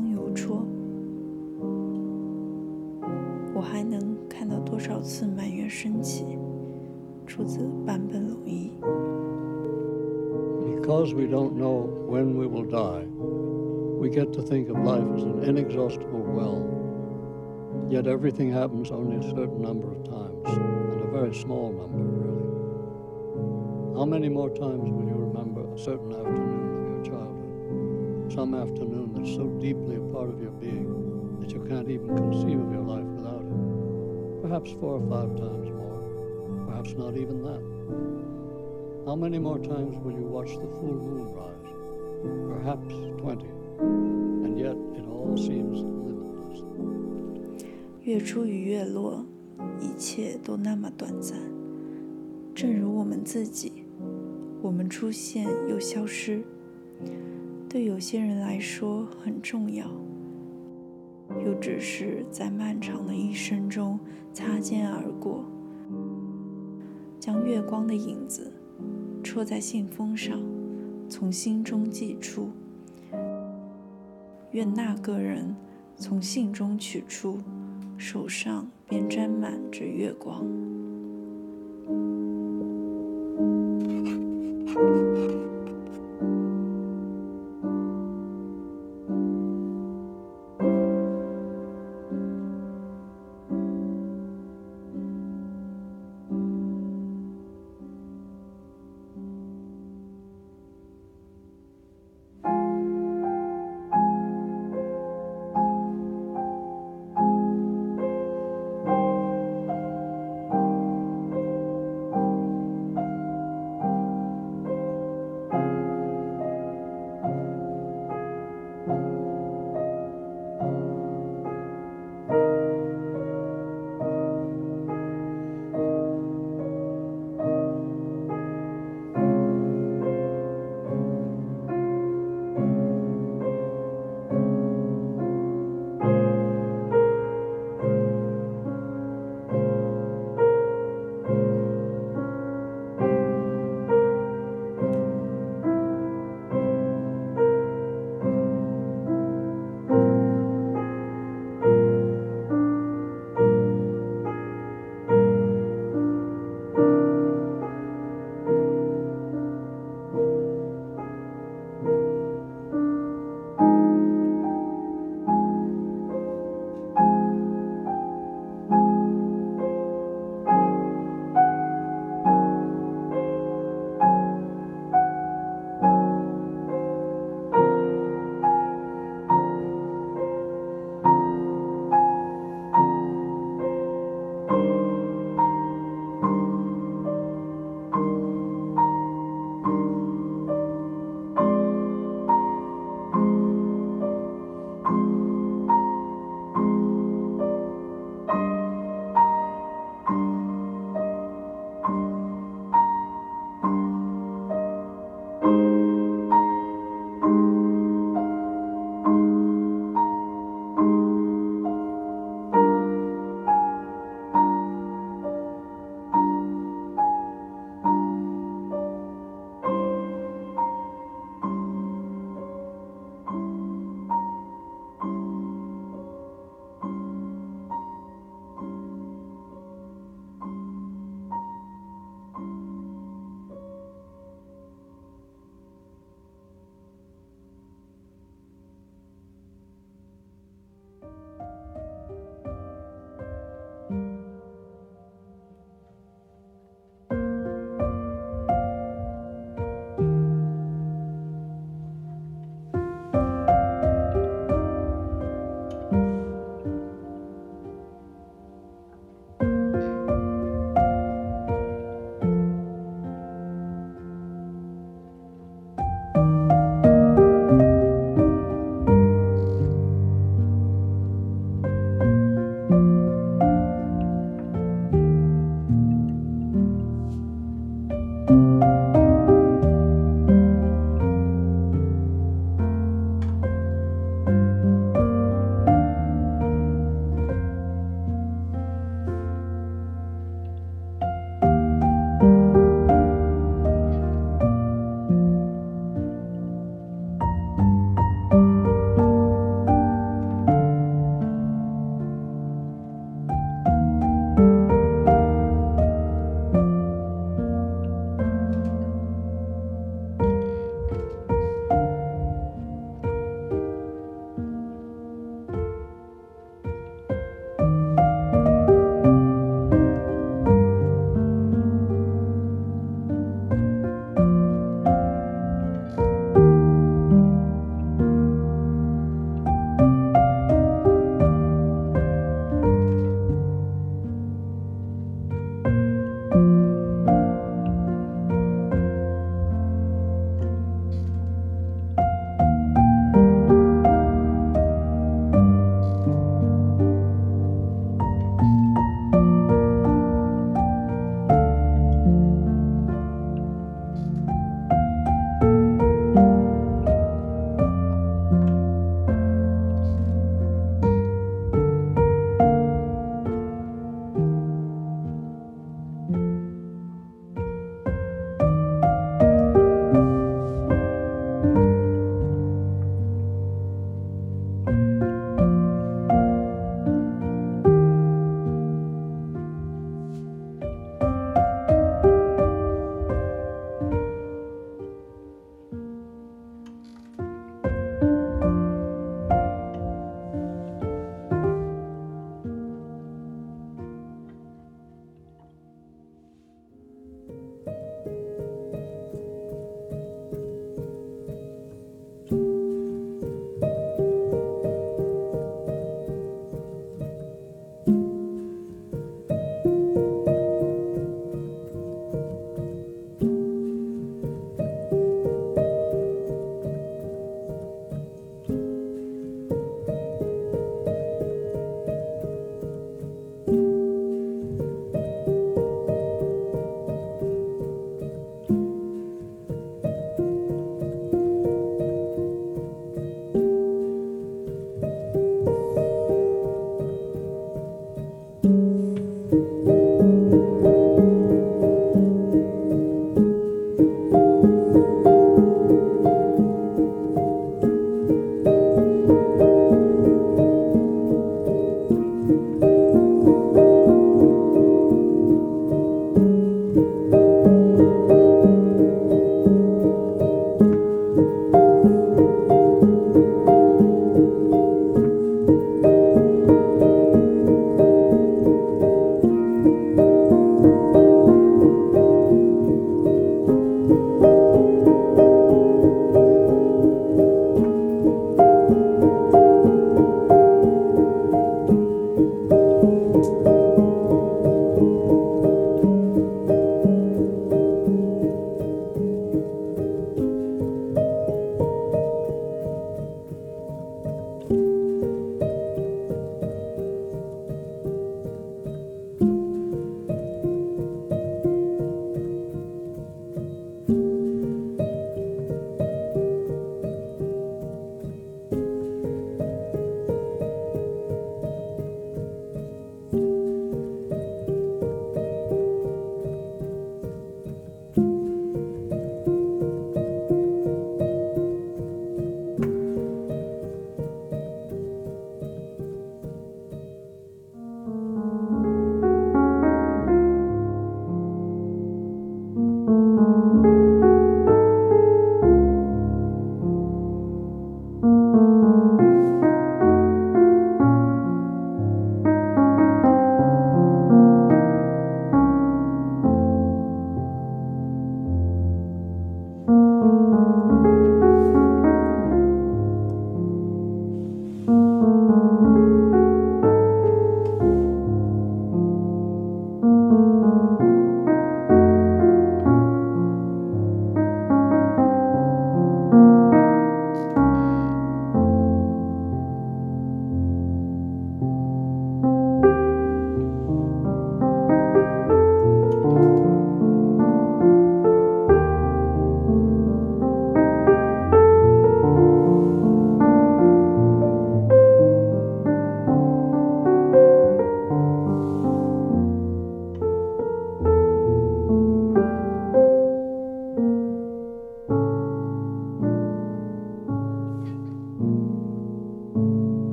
的主题是月光邮戳。我还能看到多少次满月升起？出自坂本龙一。 Because we don't know when we will die, we get to think of life as an inexhaustible well. Yet everything happens only a certain number of times, and a very small number, really. How many more times will you remember a certain afternoon of your childhood? Some afternoon that's so deeply a part of your being that you can't even conceive of your life without it. Perhaps four or five times more, perhaps not even that. How many more times will you watch the full moon rise? Perhaps 20. And yet it all seems limitless. 月出与月落，一切都那么短暂，正如我们自己，我们出现又消失， 对有些人来说很重要，又只是在漫长的一生中擦肩而过，将月光的影子戳在信封上，从心中寄出。愿那个人从信中取出。手上便沾满着月光。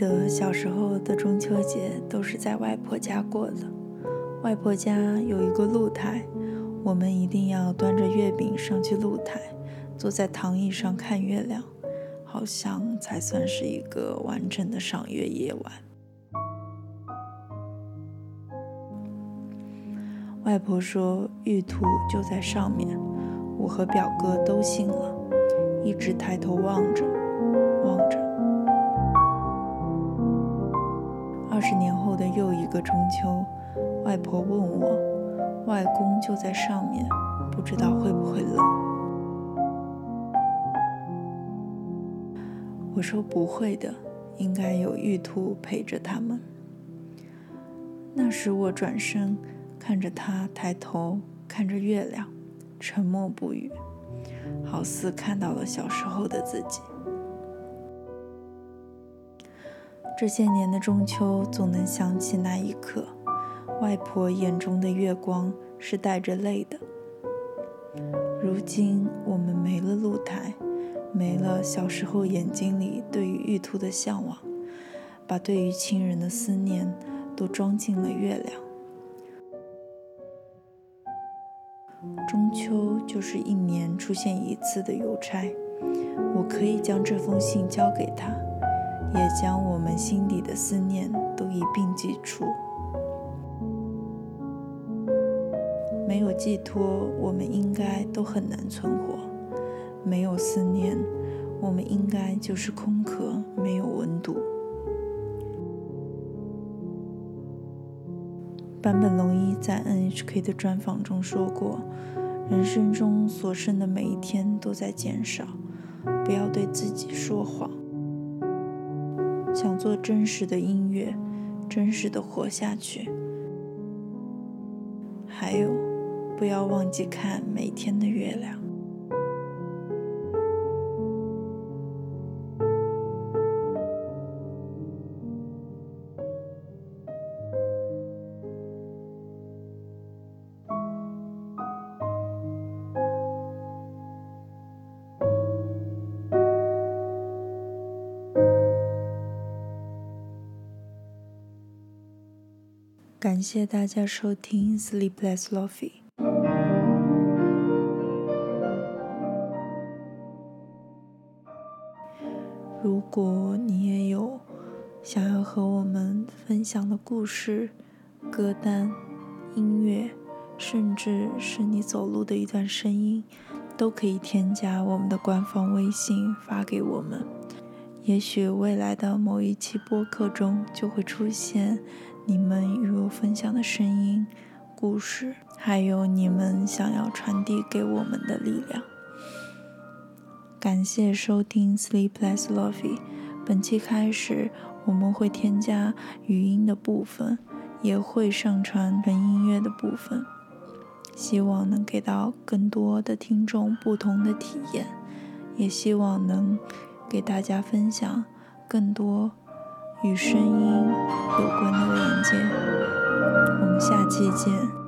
得小时候的中秋节都是在外婆家过的。外婆家有一个露台，我们一定要端着月饼上去露台，坐在躺椅上看月亮，好像才算是一个完整的赏月夜晚。外婆说玉兔就在上面，我和表哥都信了，一直抬头望着，中秋。外婆问我：“外公就在上面，不知道会不会冷？”我说：“不会的，应该有玉兔陪着他们。”那时我转身看着他，抬头看着月亮，沉默不语，好似看到了小时候的自己。这些年的中秋，总能想起那一刻。外婆眼中的月光是带着泪的。如今我们没了露台，没了小时候眼睛里对于玉兔的向往，把对于亲人的思念都装进了月亮。中秋就是一年出现一次的邮差，我可以将这封信交给他，也将我们心底的思念都一并寄出。没有寄托，我们应该都很难存活；没有思念，我们应该就是空壳，没有温度。坂本龙一在 NHK 的专访中说过：“人生中所剩的每一天都在减少，不要对自己说谎。想做真实的音乐，真实的活下去。还有。”不要忘记看每天的月亮。感谢大家收听《Sleepless Lofi》。如果你也有想要和我们分享的故事、歌单、音乐，甚至是你走路的一段声音，都可以添加我们的官方微信发给我们。也许未来的某一期播客中就会出现你们与我分享的声音、故事，还有你们想要传递给我们的力量。感谢收听 Sleepless Lofi。本期开始，我们会添加语音的部分，也会上传纯音乐的部分，希望能给到更多的听众不同的体验，也希望能给大家分享更多与声音有关的连接。我们下期见。